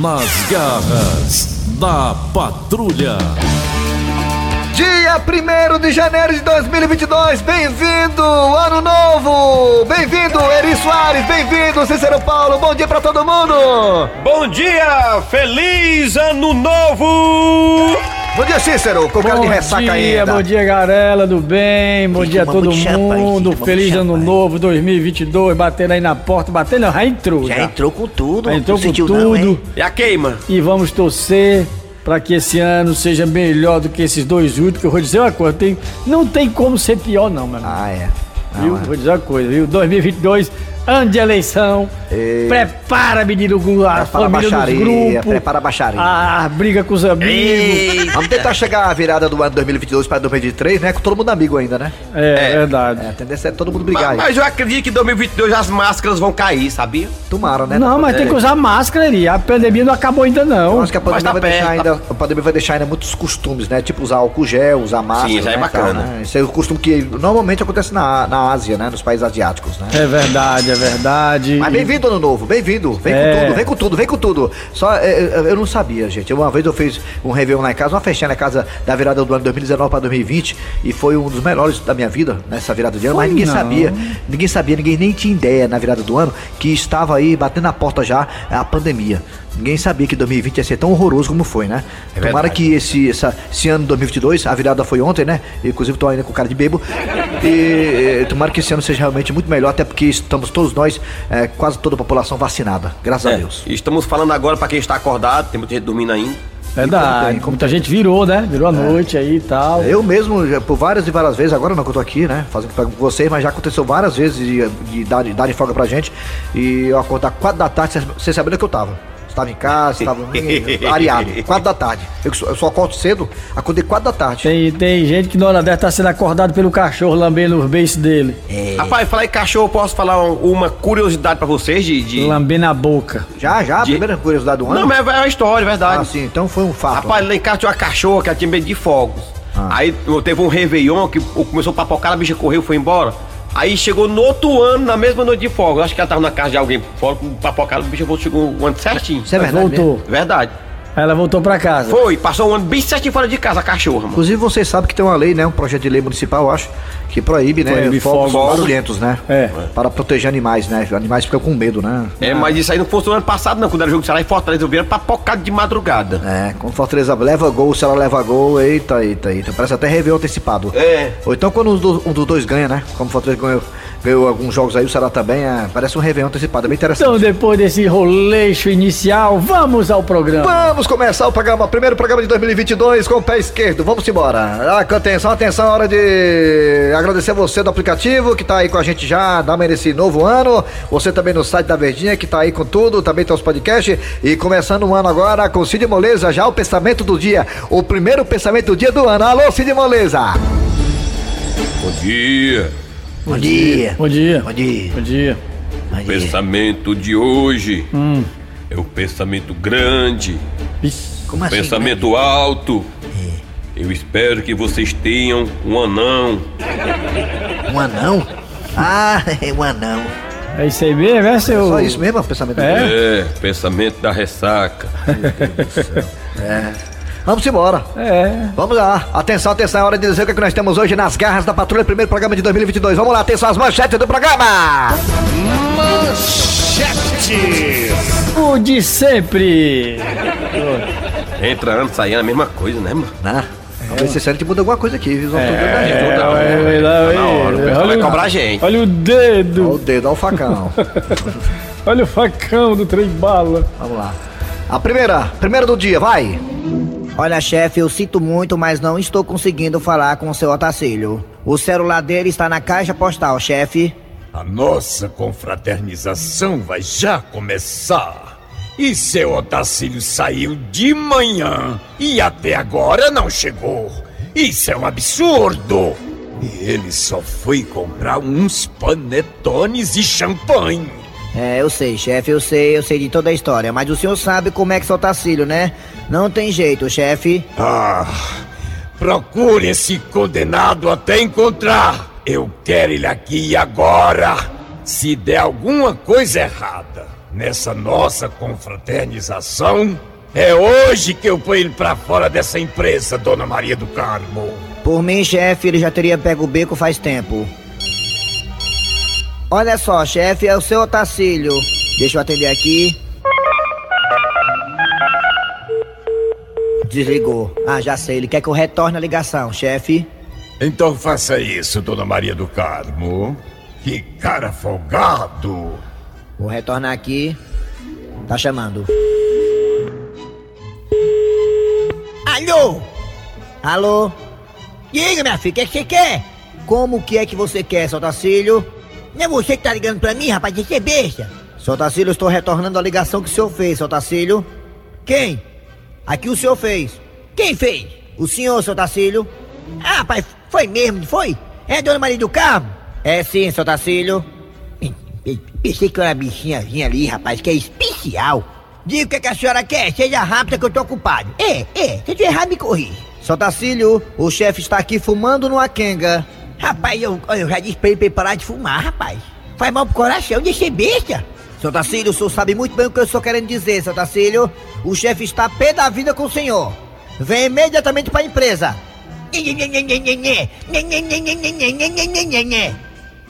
Nas garras da patrulha. Dia 1 de janeiro de 2022, bem-vindo, ano novo! Bem-vindo, Eri Soares, bem-vindo, Cícero Paulo, bom dia pra todo mundo! Bom dia, feliz ano novo! Bom dia, Cícero, com cara de ressaca dia, ainda. Bom dia, Garela do bem, bom dia a todo mundo, uma feliz ano champanhe. novo 2022, batendo aí na porta, batendo, já entrou Já já. entrou com tudo. Já entrou não com sentiu tudo Não? E a queima? e vamos torcer pra que esse ano seja melhor do que esses dois últimos, que eu vou dizer uma coisa, tem, não tem como ser pior não, meu amigo. Ah, é. Viu? Vou dizer uma coisa, viu? 2022, ano de eleição. Ei. Prepara, menino, a Prepara a família baixaria, dos grupos. prepara a baixaria. A briga com os amigos. Vamos tentar chegar à virada do ano 2022 para 2023, né? Com todo mundo amigo ainda, né? É, verdade. É, a tendência é todo mundo brigar Mas, aí. mas eu acredito que em 2022 as máscaras vão cair, sabia? Tomara, né? Não, mas tem que usar máscara ali. A pandemia não acabou ainda Eu não. acho que a pandemia, Mas tá vai deixar perto, ainda, a pandemia vai deixar ainda muitos costumes, né? Tipo usar álcool gel, usar máscara. Sim, já é né, bacana. tal, né? Isso é o costume que normalmente acontece na, na Ásia, né? Nos países asiáticos, né? É verdade, é verdade. Mas bem-vindo, ano novo, bem-vindo. Vem É. com tudo, vem com tudo, vem com tudo. Só, é, é, eu não sabia, gente. Uma vez eu fiz um Réveillon lá em casa, uma festinha na casa da virada do ano 2019 para 2020, e foi um dos melhores da minha vida, nessa virada de ano, mas Foi ninguém não. sabia, ninguém sabia, ninguém nem tinha ideia na virada do ano que estava aí batendo na porta já a pandemia. Ninguém sabia que 2020 ia ser tão horroroso como foi, né? Tomara verdade. que esse, essa, esse ano 2022, a virada foi ontem, né? Eu, inclusive tô ainda com cara de bebo. E eh, tomara que esse ano seja realmente muito melhor, até porque estamos todos nós, eh, quase toda a população vacinada. Graças a É, Deus. e estamos falando agora pra quem está acordado, tem muita gente dormindo ainda. Verdade. como Muita gente virou, né? Virou a noite aí e tal. Eu mesmo, já, por várias e várias vezes, agora não que eu tô aqui, né? Fazendo com vocês, mas já aconteceu várias vezes de, de dar, de darem folga pra gente. E eu acordar 4 da tarde, você- você sabendo que eu tava. Estava em casa, estava areado. 4 da tarde. Eu, só- eu só acordo cedo, acordei 4 da tarde. Tem, tem gente que na hora dessa tá sendo acordado pelo cachorro lambendo os beiços dele. É. Rapaz, falar em cachorro, posso falar um- uma curiosidade pra vocês de. de... Lambendo a boca. Já, já, a De- primeira curiosidade do ano. Não, mas é uma história, é verdade. Ah, sim, então foi um fato. Rapaz, lá em casa tinha uma cachorra que ela tinha medo de fogos. Ah. Aí teve um Réveillon que começou a papocar, a bicha correu, foi embora. Aí chegou no outro ano, na mesma noite de fogos. Acho que ela tava na casa de alguém fora, papocada, a bicha voltou, chegou um ano certinho. Isso é verdade. Voltou. mesmo? Verdade. Aí ela voltou pra casa. Foi, passou um ano bem certinho fora de casa, a cachorra, mano. Inclusive, vocês sabem que tem uma lei, né? Um projeto de lei municipal, eu acho, que proíbe, né? Proíbe fogos fogos. barulhentos, né? É. Para proteger animais, né? Animais ficam com medo, né? É, mas isso aí não fosse no ano passado, não. Quando era jogo de Ceará e Fortaleza, eu vieram papocado de madrugada. É, quando Fortaleza leva gol, se ela leva gol, eita, eita, eita. Parece até Réveillon antecipado. É. Ou então quando um dos, um dos dois ganha, né? Como o Fortaleza ganhou, ganhou alguns jogos aí, o Ceará também, é, parece um Réveillon antecipado, é bem interessante. Então, depois desse roleixo inicial, vamos ao programa. Vamos começar o programa, o primeiro programa de 2022 com o pé esquerdo. Vamos embora. Ah, atenção, atenção, hora de agradecer você do aplicativo que tá aí com a gente já, dá esse novo ano. Você também no site da Verdinha que tá aí com tudo, também tem os podcasts. E começando o ano agora com Cid Moleza, já o pensamento do dia. O primeiro pensamento do dia do ano. Alô, Cid Moleza. Bom dia. Bom dia. Bom dia. Bom dia. Bom dia. Bom O dia. pensamento de hoje é o pensamento grande, Como assim? pensamento alto. Eu espero que vocês tenham um anão. Um anão? Ah, é um anão. É isso aí mesmo, é seu. Só isso mesmo, o pensamento É? É, pensamento da ressaca. Vamos embora. É. Vamos lá. Atenção, atenção, é hora de dizer o que, é que nós temos hoje nas garras da patrulha, primeiro programa de 2022. Vamos lá, atenção às manchetes do programa. O de sempre. Entra ano, sai ano, a mesma coisa, né, mano? Né? Ver se esse ano gente muda alguma coisa aqui, viu? É, da gente. Então, vai, né? vai lá, Tá na hora, o vai. pessoal vai Olha o- cobrar a gente. Olha o Olha o dedo. dedo, olha o facão. Olha o facão do trem bala. Vamos lá. A primeira, primeira do dia, vai. Olha, chefe, eu sinto muito, mas não estou conseguindo falar com o seu Otacílio. O celular dele está na caixa postal, chefe. A nossa confraternização vai já começar. E seu Otacílio saiu de manhã e até agora não chegou. Isso é um absurdo! E ele só foi comprar uns panetones e champanhe. É, eu sei, chefe, eu sei, eu sei de toda a história, mas o senhor sabe como é que seu Otacílio, né? Não tem jeito, chefe. Ah, procure esse condenado até encontrar. Eu quero ele aqui agora. Se der alguma coisa errada, nessa nossa confraternização, é hoje que eu ponho ele pra fora dessa empresa, Dona Maria do Carmo. Por mim, chefe, ele já teria pego o beco faz tempo. Olha só, chefe, é o seu Otacílio. Deixa eu atender aqui. Desligou. Ah, já sei, ele quer que eu retorne a ligação, chefe. Então faça isso, Dona Maria do Carmo. Que cara folgado! Vou retornar aqui. Tá chamando. Alô? Alô? Diga, minha filha, o que, é que você quer? Como que é que você quer, seu Tacílio? Não é você que tá ligando pra mim, rapaz, de ser besta. Seu Tacílio, estou retornando a ligação que o senhor fez, seu Tacílio. Quem? Aqui o senhor fez. Quem fez? O senhor, seu Tacílio. Ah, rapaz, foi mesmo, foi? É Dona Maria do Carmo? É sim, seu Tacílio. Pensei que era uma bichinhazinha ali, rapaz, que é especial. Diga o que, é que a senhora quer, seja rápida que eu tô ocupado. É, é, se eu errar, me corri. Seu Tacílio, o chefe está aqui fumando numa quenga. Rapaz, eu, eu já disse pra ele parar de fumar, rapaz. Faz mal pro coração, deixa besta. Seu Tacílio, o senhor sabe muito bem o que eu estou querendo dizer, seu Tacílio. O chefe está pé da vida com o senhor. Vem imediatamente para a empresa.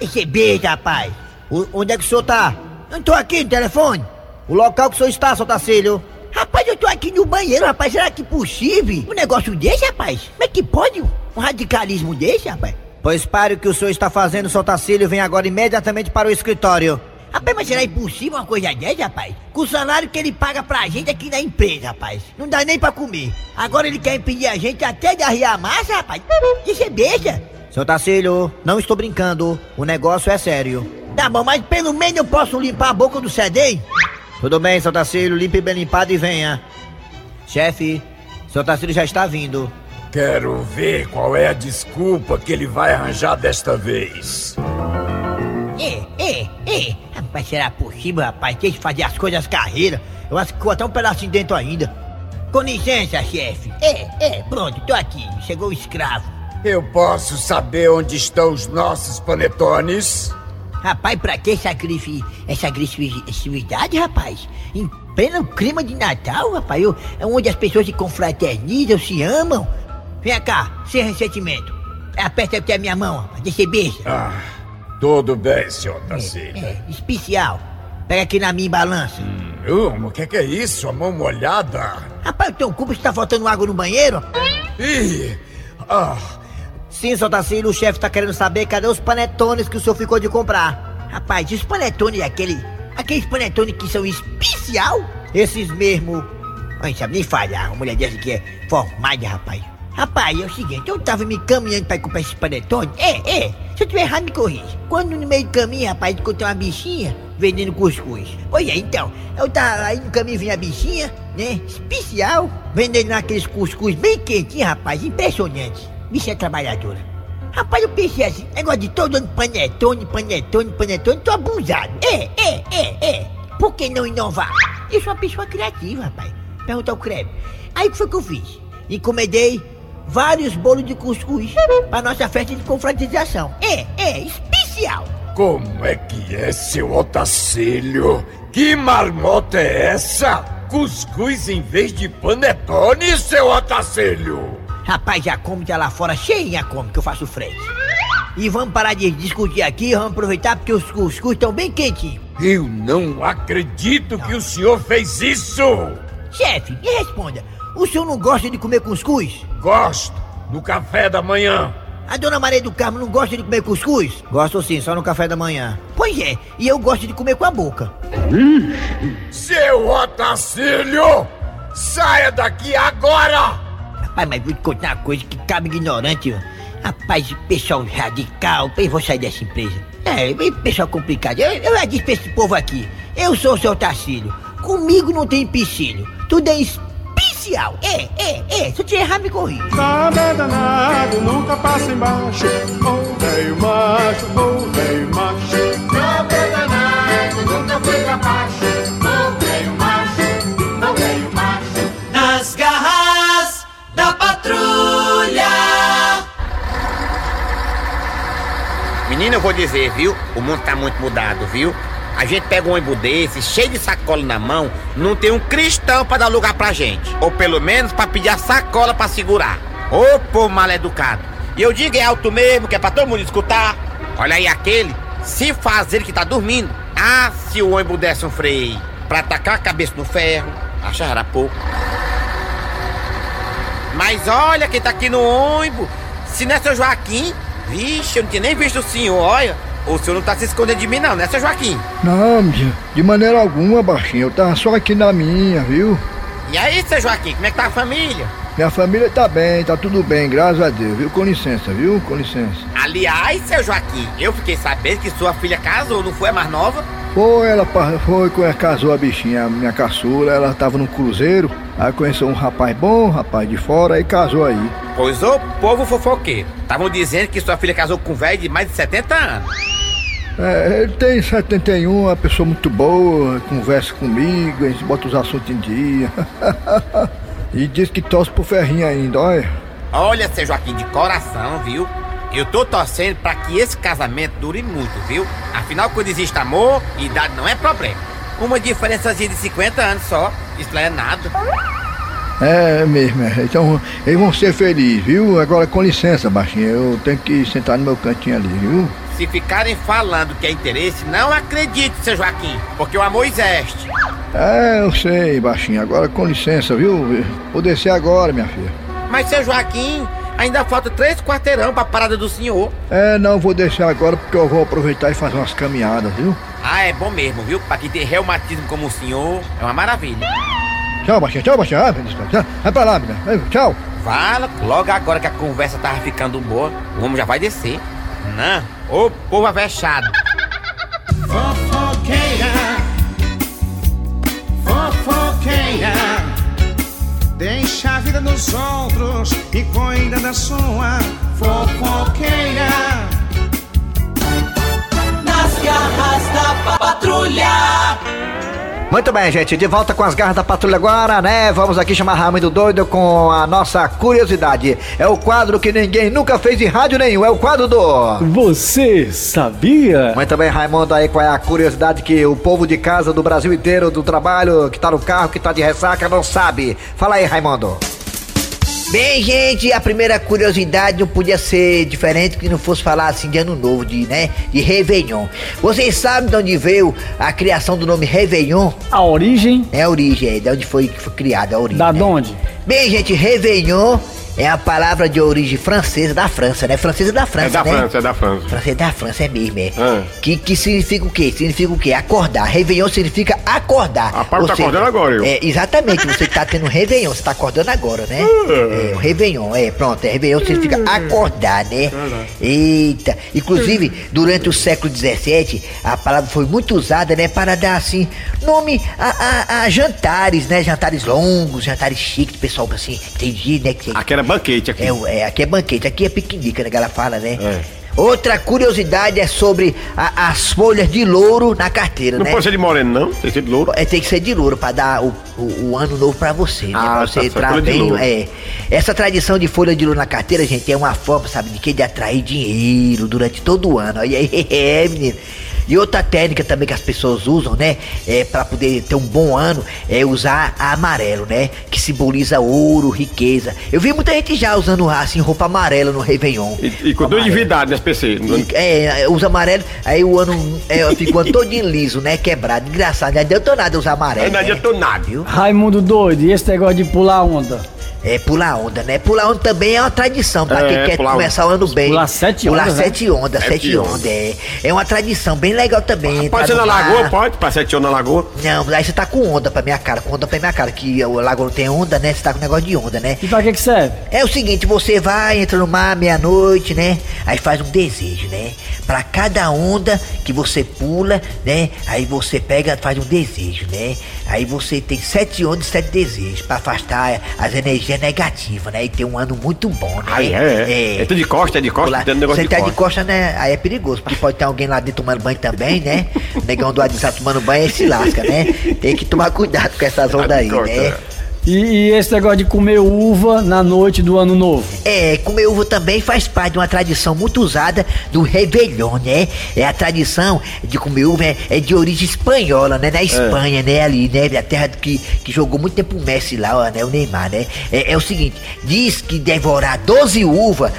Esse beijo, rapaz. O, onde é que o senhor tá? Eu tô aqui no telefone. O local que o senhor está, seu Tacílio. Rapaz, eu tô aqui no banheiro, rapaz. Será que é possível? Um negócio desse, rapaz? Como é que pode um radicalismo desse, rapaz? Pois pare o que o senhor está fazendo, seu Tacílio, vem agora imediatamente para o escritório. Rapaz, mas será impossível uma coisa dessa, rapaz? Com o salário que ele paga pra gente aqui na empresa, rapaz. Não dá nem pra comer. Agora ele quer impedir a gente até de arriar a massa, rapaz. Isso é besta. Seu Tacílio, não estou brincando. O negócio é sério. Tá bom, mas pelo menos eu posso limpar a boca do CD? Tudo bem, seu Tacílio. Limpe bem limpado e venha. Chefe, seu Tacílio já está vindo. Quero ver qual é a desculpa que ele vai arranjar desta vez. É, é, é. Rapaz, será possível, rapaz? Tem que fazer as coisas carreira. Eu acho que ficou até um pedacinho dentro ainda. Com licença, chefe. É, é, pronto, tô aqui. Chegou o escravo. Eu posso saber onde estão os nossos panetones? Rapaz, pra que essa grife, essa agressividade, rapaz? Em pleno clima de Natal, rapaz, eu, é onde as pessoas se confraternizam, se amam. Vem cá, sem ressentimento. Aperta aqui a minha mão, rapaz, deixa beijo. Ah, tudo bem, senhor Tacílio. É, é, especial. Pega aqui na minha balança. Hum, o que, que é isso? A mão molhada? Rapaz, eu tenho culpa que tá faltando água no banheiro? Ih! Ah! Sim, seu Tacílio, o chefe tá querendo saber cadê os panetones que o senhor ficou de comprar. Rapaz, os panetones é aquele. Aqueles panetones que são especial? Esses mesmo. Ai, sabe nem falhar, uma mulher dessa que é formada, rapaz. Rapaz, é o seguinte, eu tava me caminhando pra comprar esse panetone. É, é. Se eu tiver errado, me corrija. Quando no meio do caminho, rapaz, encontrei uma bichinha vendendo cuscuz. Pois é, então, eu tava aí no caminho vinha a bichinha, né? Especial, vendendo aqueles cuscuz bem quentinhos, rapaz, impressionante. Bichinha trabalhadora. Rapaz, eu pensei assim, negócio de todo ano panetone, panetone, panetone, tô abusado. É, é, é, é. Por que não inovar? Eu sou uma pessoa criativa, rapaz. Pergunta ao Creme. Aí o que foi que eu fiz? Encomendei vários bolos de cuscuz pra nossa festa de confraternização. É, é, especial. Como é que é, seu Otacílio? Que marmota é essa? Cuscuz em vez de panetone, seu Otacílio? Rapaz, já come tá lá fora cheinha come, que eu faço frente. E vamos parar de discutir aqui, vamos aproveitar porque os cuscuz estão bem quentinhos. Eu não acredito que o senhor fez isso! Chefe, me responda, o senhor não gosta de comer cuscuz? Gosto do café da manhã. A dona Maria do Carmo não gosta de comer cuscuz? Gosto sim, só no café da manhã. Pois é, e eu gosto de comer com a boca. Seu Otacílio! Saia daqui agora! Rapaz, mas vou te contar uma coisa que cabe ignorante. Rapaz, pessoal radical, eu vou sair dessa empresa. É, pessoal complicado. Eu, eu já disse pra esse povo aqui, eu sou o seu Tacílio. Comigo não tem empecilho. Tudo é especial. É, é, é. Se eu te errar, me corrija. Nada é danado, nunca passa embaixo. Ô velho macho, ô velho macho. Nada é danado, nunca foi pra baixo. Ô velho macho, ô velho macho. Nas garras da patrulha. Menino, eu vou dizer, viu? O mundo tá muito mudado, viu? A gente pega um ônibus desse, cheio de sacola na mão, não tem um cristão pra dar lugar pra gente. Ou pelo menos pra pedir a sacola pra segurar. Ô povo mal educado. E eu digo é alto mesmo, que é pra todo mundo escutar. Olha aí aquele, se fazer que tá dormindo. Ah, se o ônibus desse um freio pra tacar a cabeça no ferro, achará pouco. Mas olha quem tá aqui no ônibus. Se não é seu Joaquim, vixe, eu não tinha nem visto o senhor, olha. O senhor não tá se escondendo de mim não, né, seu Joaquim? Não, de, de maneira alguma, baixinho. Eu tava só aqui na minha, viu? E aí, seu Joaquim, como é que tá a família? Minha família tá bem, tá tudo bem, graças a Deus, viu? Com licença, viu? Com licença. Aliás, seu Joaquim, eu fiquei sabendo que sua filha casou, não foi a mais nova? Foi, ela foi casou a bichinha, a minha caçula, ela tava no cruzeiro, aí conheceu um rapaz bom, um rapaz de fora, aí casou aí. Pois o povo fofoqueiro. Estavam dizendo que sua filha casou com um velho de mais de 70 anos. É, ele tem 71, uma pessoa muito boa, conversa comigo, a gente bota os assuntos em dia. e diz que torce pro ferrinho ainda, olha. Olha, seu Joaquim, de coração, viu? Eu tô torcendo pra que esse casamento dure muito, viu? Afinal, quando existe amor, idade não é problema. Uma diferençazinha de 50 anos só, isso não é nada. É mesmo, é. Então eles vão ser felizes, viu? Agora com licença, baixinho, eu tenho que sentar no meu cantinho ali, viu? Se ficarem falando que é interesse, não acredite, seu Joaquim, porque o amor existe. É, eu sei, baixinho. Agora com licença, viu? Vou descer agora, minha filha. Mas, seu Joaquim, ainda falta três quarteirão pra parada do senhor. É, não, vou descer agora porque eu vou aproveitar e fazer umas caminhadas, viu? Ah, é bom mesmo, viu? Pra quem tem reumatismo como o senhor, é uma maravilha. Tchau, baixinho, tchau, baixinho. Ah. Vai pra lá, menina. Tchau. Fala, logo agora que a conversa tava ficando boa, o homem já vai descer. Não, ô povo avexado. Fofoqueira, fofoqueira. Deixa a vida dos outros e cuida da sua fofoqueira. Nas garras da patrulha. Muito bem, gente, de volta com as garras da patrulha agora, né? Vamos aqui chamar Raimundo Doido com a nossa curiosidade. É o quadro que ninguém nunca fez em rádio nenhum, é o quadro do... Você sabia? Muito bem, Raimundo, aí qual é a curiosidade que o povo de casa do Brasil inteiro, do trabalho, que tá no carro, que tá de ressaca, não sabe. Fala aí, Raimundo. Bem, gente, a primeira curiosidade não podia ser diferente que não fosse falar assim de ano novo, de, né? De Réveillon. Vocês sabem de onde veio a criação do nome Réveillon? A origem? É a origem, é de onde foi, foi criada a origem. Da né? onde? Bem, gente, Réveillon é a palavra de origem francesa da França, né? Francesa da França, É da né? França, é da França. Francesa da França é mesmo, é. Ah. Que, que significa o quê? Significa o quê? Acordar. Réveillon significa acordar. Rapaz, Ou tá acordando agora, eu. É, exatamente. Você que tá tendo um Réveillon, você tá acordando agora, né? É, o Réveillon, é, pronto. É, Réveillon significa acordar, né? Eita. Inclusive, durante o século XVII, a palavra foi muito usada, né? Para dar, assim, nome a, a- a jantares, né? Jantares longos, jantares chiques, pessoal, assim, entendi, né? Que, Aqui era banquete aqui. é, é, aqui é banquete, aqui é piquenique, né, que ela fala, né? É. Outra curiosidade é sobre a- as folhas de louro na carteira, Não né? pode ser de moreno, não? Tem que ser de louro. É, tem que ser de louro pra dar o, o- o ano novo pra você, né? Ah, pra tá você certo, entrar bem. É. Essa tradição de folha de louro na carteira, gente, é uma forma, sabe, de que? De atrair dinheiro durante todo o ano. Aí, aí, é, menino. E outra técnica também que as pessoas usam, né? É para poder ter um bom ano, é usar a amarelo, né? Que simboliza ouro, riqueza. Eu vi muita gente já usando assim roupa amarela no Réveillon. E, e com dois Amarelo. endividados nesse PC. É, usa amarelo, aí o ano é, fica o ano todinho liso, né? Quebrado. Engraçado, não adiantou nada usar amarelo. Não né? adiantou nada. Viu? Raimundo doido, e esse negócio de pular onda? É, pular onda, né? Pular onda também é uma tradição pra É, quem quer pular começar o ano bem. Pular sete pular ondas, né? sete ondas, Sete sete ondas. ondas, é. É uma tradição bem legal também. Pode ser na lagoa, pode? Pra sete anos na lagoa. Não, aí você tá com onda pra minha cara, com onda pra minha cara, que o lago não tem onda, né? Você tá com negócio de onda, né? E pra que que serve? É o seguinte, você vai, entra no mar meia-noite, né? Aí faz um desejo, né? Pra cada onda que você pula, né? Aí você pega, faz um desejo, né? Aí você tem sete ondas e sete desejos pra afastar as energias negativas, né? E ter um ano muito bom, né? Aí é, é. É tudo de costa, é de costa, tem um negócio você tá de costa. costa, né? Aí é perigoso, porque pode ter alguém lá dentro tomando banho também, né? O negão do WhatsApp tomando banho, aí se lasca, né? Tem que tomar cuidado com essas ondas aí, né? É. E, e esse negócio de comer uva na noite do ano novo? É, comer uva também faz parte de uma tradição muito usada do Réveillon, né? É a tradição de comer uva é, é de origem espanhola, né? Na Espanha, né? Ali, né? A terra que, que jogou muito tempo o Messi lá, ó, né? O Neymar, né? É, é o seguinte, diz que devorar 12 uvas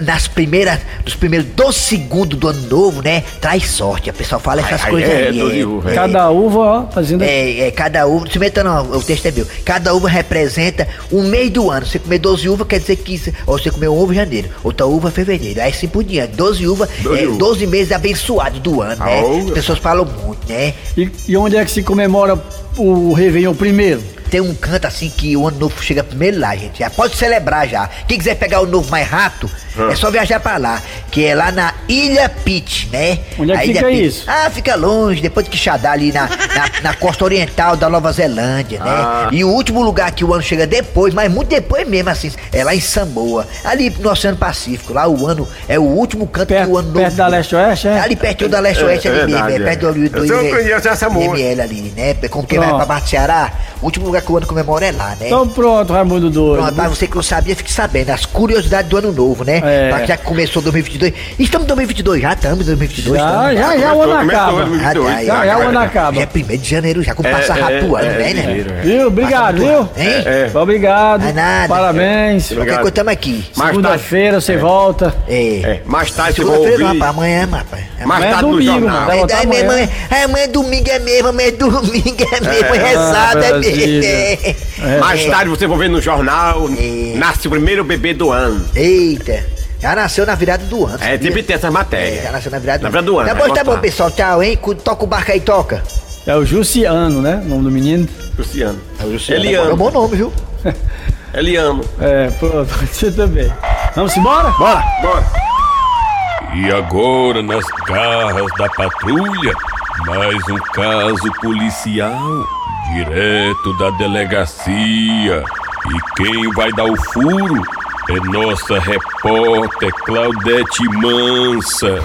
nas primeiras, nos primeiros 12 segundos do ano novo, né? Traz sorte. A pessoa fala essas ai, coisas é, aí. 12 uva, é. Cada uva, ó, fazendo. É, é, cada uva, não se meta não, o texto é meu. Cada uva representa um mês do ano. Você comer 12 uvas quer dizer que. Ou você comeu uma uva em janeiro, outra uva em fevereiro. Aí assim por diante. 12 uvas, 12 é, uvas. 12 meses abençoados do ano, né? As pessoas falam muito, né? E, e onde é que se comemora o Réveillon primeiro? Tem um canto assim que o ano novo chega primeiro lá, gente. Já pode celebrar já. Quem quiser pegar o novo mais rápido, é só viajar pra lá. Que é lá na Ilha Pitt, né? Onde é que A Ilha fica Pitt. isso? Ah, fica longe, depois de Quixadá, ali na, na, na costa oriental da Nova Zelândia, né? Ah. E o último lugar que o ano chega depois, mas muito depois mesmo, assim, é lá em Samoa. Ali no Oceano Pacífico. Lá o ano é o último canto que o ano novo. Perto da Leste-Oeste, é? Ali pertinho da Leste-Oeste É, é ali mesmo, é perto do, é. do, do, Eu conheço essa ali, né? Como quem vai pra Barra do Ceará, o último lugar que o ano comemora é lá, né? Então pronto, Raimundo doido. Pronto, pra você que não sabia, fique sabendo. As curiosidades do ano novo, né? É. Pra que já começou 2022. Estamos em 2022, já estamos em 2022. Já, estamos, já, já o Começou- ano começou acaba. 2022. Ah, Já, já o ano acaba. Já é 1 de janeiro, já com É, passa é, rápido o ano, é, né, é, né? é. Viu? Obrigado, viu? Hein? É. Obrigado. É nada. Parabéns. Qualquer Obrigado. coisa, tamo aqui. Segunda-feira você volta. É. É, mais tarde você vai Segunda-feira rapaz, amanhã, rapaz. Mais Amanhã é tarde no jornal. É, amanhã. é, amanhã é domingo é mesmo, amanhã é domingo é mesmo, é, É, rezado é Brasília. mesmo. é. Mais tarde você vai ver no jornal. É. Nasce o primeiro bebê do ano. Eita, já nasceu na virada do ano. É, sempre tem essa É, matéria. já nasceu na virada, Na virada do ano, Tá vai bom, tá gostar. bom, pessoal. Tchau, hein? Toca o barco aí, toca. É o Jussiano, né? O nome do menino. Luciano. É um Eliano. bom nome, viu? Eliano. É, pronto, você também. Vamos embora? Bora, bora. E agora, nas garras da patrulha, mais um caso policial, direto da delegacia. E quem vai dar o furo é nossa repórter Claudete Mansa.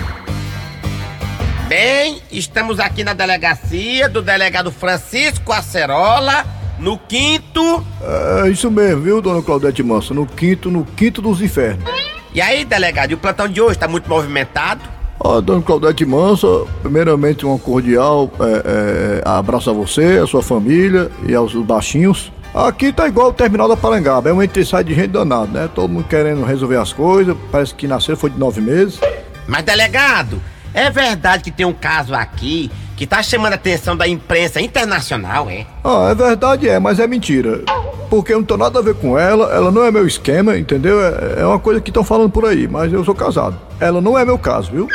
Bem, estamos aqui na delegacia do delegado Francisco Acerola, no quinto. É isso mesmo, viu, dona Claudete Manso? No quinto, no quinto dos infernos. E aí, delegado, e o plantão de hoje tá muito movimentado? Ó, dona Claudete Manso, primeiramente um cordial é, é, abraço a você, a sua família e aos baixinhos. Aqui tá igual o terminal da Parangaba, é um entre sai de gente danado, né? Todo mundo querendo resolver as coisas, parece que nasceu foi de nove meses. Mas, delegado, é verdade que tem um caso aqui que tá chamando a atenção da imprensa internacional, é? Ah, é verdade, é, mas é mentira. Porque eu não tenho nada a ver com ela, ela não é meu esquema, entendeu? É, é uma coisa que estão falando por aí, mas eu sou casado. Ela não é meu caso, viu?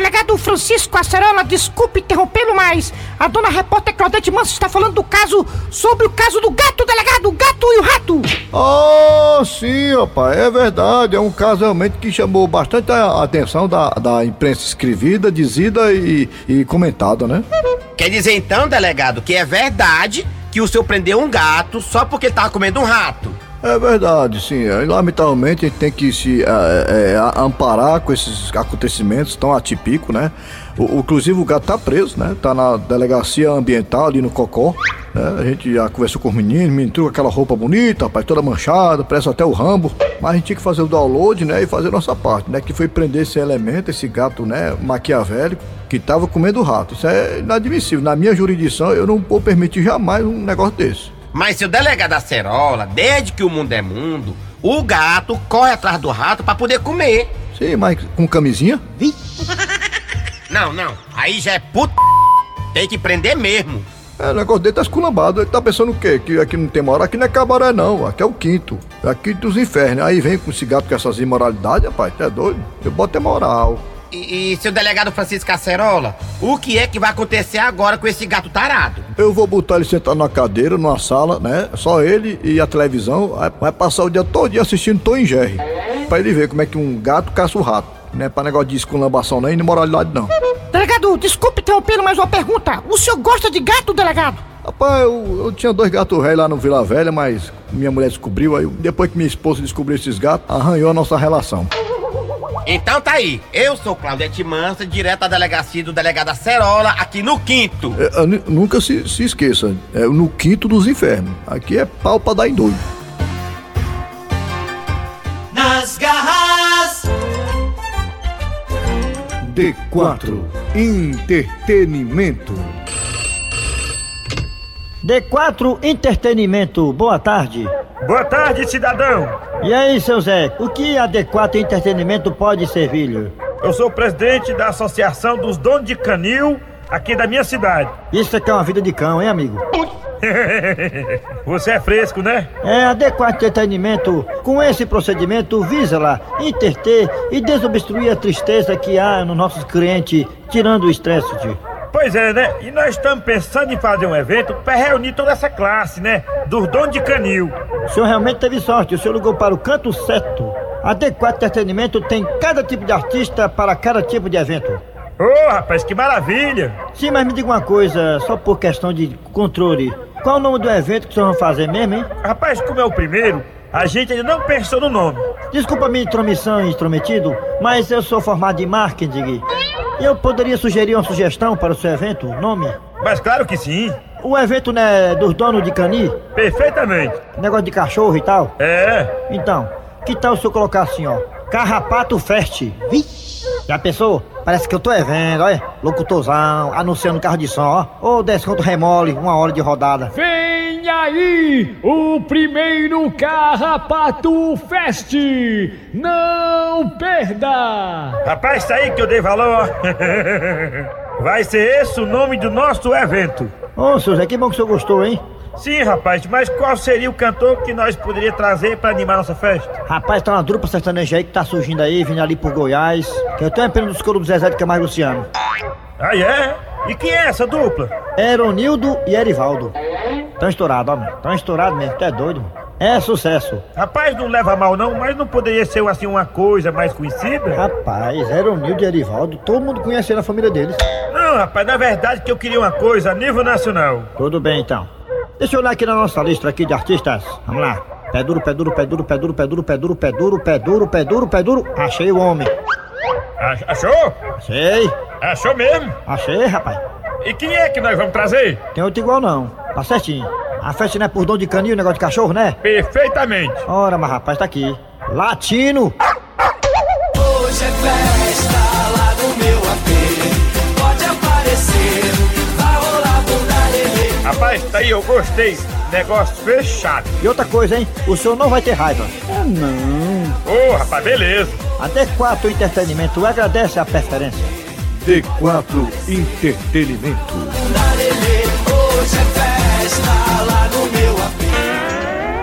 Delegado Francisco Acerola, desculpe interrompê-lo, mas a dona repórter Claudete Manso está falando do caso sobre o caso do gato, delegado, o gato e o rato. Ah, sim, rapaz, é verdade. É um caso realmente que chamou bastante a atenção da, da imprensa escrevida, dizida e, e comentada, né? Quer dizer então, delegado, que é verdade que o senhor prendeu um gato só porque ele tava comendo um rato? É verdade, sim. É, Lamentavelmente a gente tem que se é, é, a- amparar com esses acontecimentos tão atípicos, né? O, o- inclusive o gato tá preso, né? Tá na delegacia ambiental ali no Cocó. Né? A gente já conversou com os meninos, menino com aquela roupa bonita, rapaz, toda manchada, parece até o Rambo. Mas a gente tinha que fazer o download, né? E fazer nossa parte, né? Que foi prender esse elemento, esse gato, né? Maquiavélico, que tava comendo rato. Isso é inadmissível. Na minha jurisdição, eu não vou permitir jamais um negócio desse. Mas se o delegado Acerola, desde que o mundo é mundo, o gato corre atrás do rato pra poder comer. Sim, mas com camisinha? Não, não, aí já é puto. Tem que prender mesmo. É, o negócio dele tá esculambado. Ele tá pensando o quê? Que aqui não tem moral? Aqui não é cabaré, não. Aqui é o quinto. É aqui dos infernos. Aí vem com esse gato com essas imoralidades, rapaz. Tá doido? Eu boto é moral. E, e seu delegado Francisco Acerola, o que é que vai acontecer agora com esse gato tarado? Eu vou botar ele sentado na cadeira, numa sala, né? Só ele e a televisão. Vai, passar o dia todo assistindo Tom e Jerry. Pra ele ver como é que um gato caça o rato. Não é pra negócio de esculambação nem de moralidade, não. Delegado, desculpe interrompê-lo, mas uma pergunta. O senhor gosta de gato, delegado? Rapaz, eu, eu tinha dois gatos réis lá no Vila Velha, mas minha mulher descobriu. Aí depois que minha esposa descobriu esses gatos, arranhou a nossa relação. Então tá aí, eu sou Claudete Mansa, direto da delegacia do delegado Acerola, aqui no quinto. É, nu- nunca se, se esqueça, é no quinto dos infernos. Aqui é pau pra dar em doido. Nas garras D4 Entretenimento. D4 Entretenimento, boa tarde. Boa tarde, cidadão. E aí, seu Zé, o que a D4 Entretenimento pode servir-lhe? Eu sou o presidente da Associação dos Donos de Canil aqui da minha cidade. Isso aqui é uma vida de cão, hein, amigo? Você é fresco, né? É, a D4 Entretenimento, com esse procedimento, visa lá interter e desobstruir a tristeza que há nos nossos clientes, tirando o estresse de. Pois é, né? E nós estamos pensando em fazer um evento para reunir toda essa classe, né? Dos donos de canil. O senhor realmente teve sorte, o senhor ligou para o canto certo. A D4 Entretenimento tem cada tipo de artista para cada tipo de evento. Ô, rapaz, que maravilha! Sim, mas me diga uma coisa, só por questão de controle. Qual o nome do evento que vocês vão fazer mesmo, hein? Rapaz, como é o primeiro, a gente ainda não pensou no nome. Desculpa a minha intromissão e intrometido, mas eu sou formado em marketing. E eu poderia sugerir uma sugestão para o seu evento, nome? Mas claro que sim. O evento né, dos donos de cani? Perfeitamente. Negócio de cachorro e tal? É. Então, que tal se eu colocar assim, ó? Carrapato Fest. Vixe! Já pensou? Parece que eu tô vendo, olha. Locutorzão, anunciando carro de som, ó. Ô, desconto remole, uma hora de rodada. Vem aí o primeiro Carrapato Fest! Não perda! Rapaz, isso aí que eu dei valor. Vai ser esse o nome do nosso evento. Ô, seu Zé, que bom que o senhor gostou, hein? Sim, rapaz, mas qual seria o cantor que nós poderíamos trazer para animar nossa festa? Rapaz, tá uma dupla sertaneja aí que tá surgindo aí, vindo ali por Goiás. Que eu tenho a pena dos coros do Zezé de Camargo Luciano. Ah, é? E quem é essa dupla? Eronildo e Erivaldo. Tão estourado, ó, mano. Tão estourado mesmo, tu é doido, mano. É sucesso. Rapaz, não leva mal não, mas não poderia ser assim uma coisa mais conhecida? Rapaz, Eronildo e Erivaldo, todo mundo conhece na família deles. Não, rapaz, na verdade que eu queria uma coisa a nível nacional. Tudo bem, então. Deixa eu olhar aqui na nossa lista aqui de artistas. Vamos lá. Pé duro, pé duro, pé duro, pé duro, pé duro, pé duro, pé duro, pé duro, pé duro, pé duro. Achei o homem. Ach- Achou? Achei. Achou mesmo? Achei, rapaz. E quem é que nós vamos trazer? Tem outro igual não. Tá certinho. A festa não é por dom de canil, negócio de cachorro, né? Perfeitamente. Ora, mas rapaz, tá aqui. Latino. Hoje é festa lá no meu AP. Pode aparecer, vai rolar bunda lelê. Rapaz, tá aí, eu gostei. Negócio fechado. E outra coisa, hein? O senhor não vai ter raiva. Ah, não. Ô, rapaz, beleza. Até 4 Entretenimento agradece a preferência. D4 Entretenimento. Hoje é festa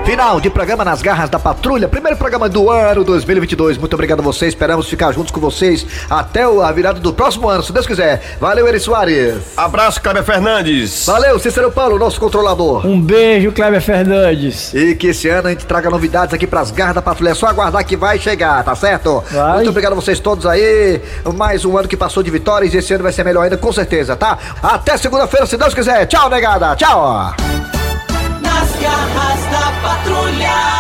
Final de programa nas garras da patrulha, primeiro programa do ano 2022. Muito obrigado a vocês, esperamos ficar juntos com vocês até a virada do próximo ano, se Deus quiser. Valeu, Eri Soares. Abraço, Kleber Fernandes. Valeu, Cícero Paulo, nosso controlador. Um beijo, Kleber Fernandes. E que esse ano a gente traga novidades aqui pras garras da patrulha. É só aguardar que vai chegar, tá certo? Vai. Muito obrigado a vocês todos aí. Mais um ano que passou de vitórias e esse ano vai ser melhor ainda, com certeza, tá? Até segunda-feira, se Deus quiser. Tchau, negada. Tchau. Nas garras da patrulha.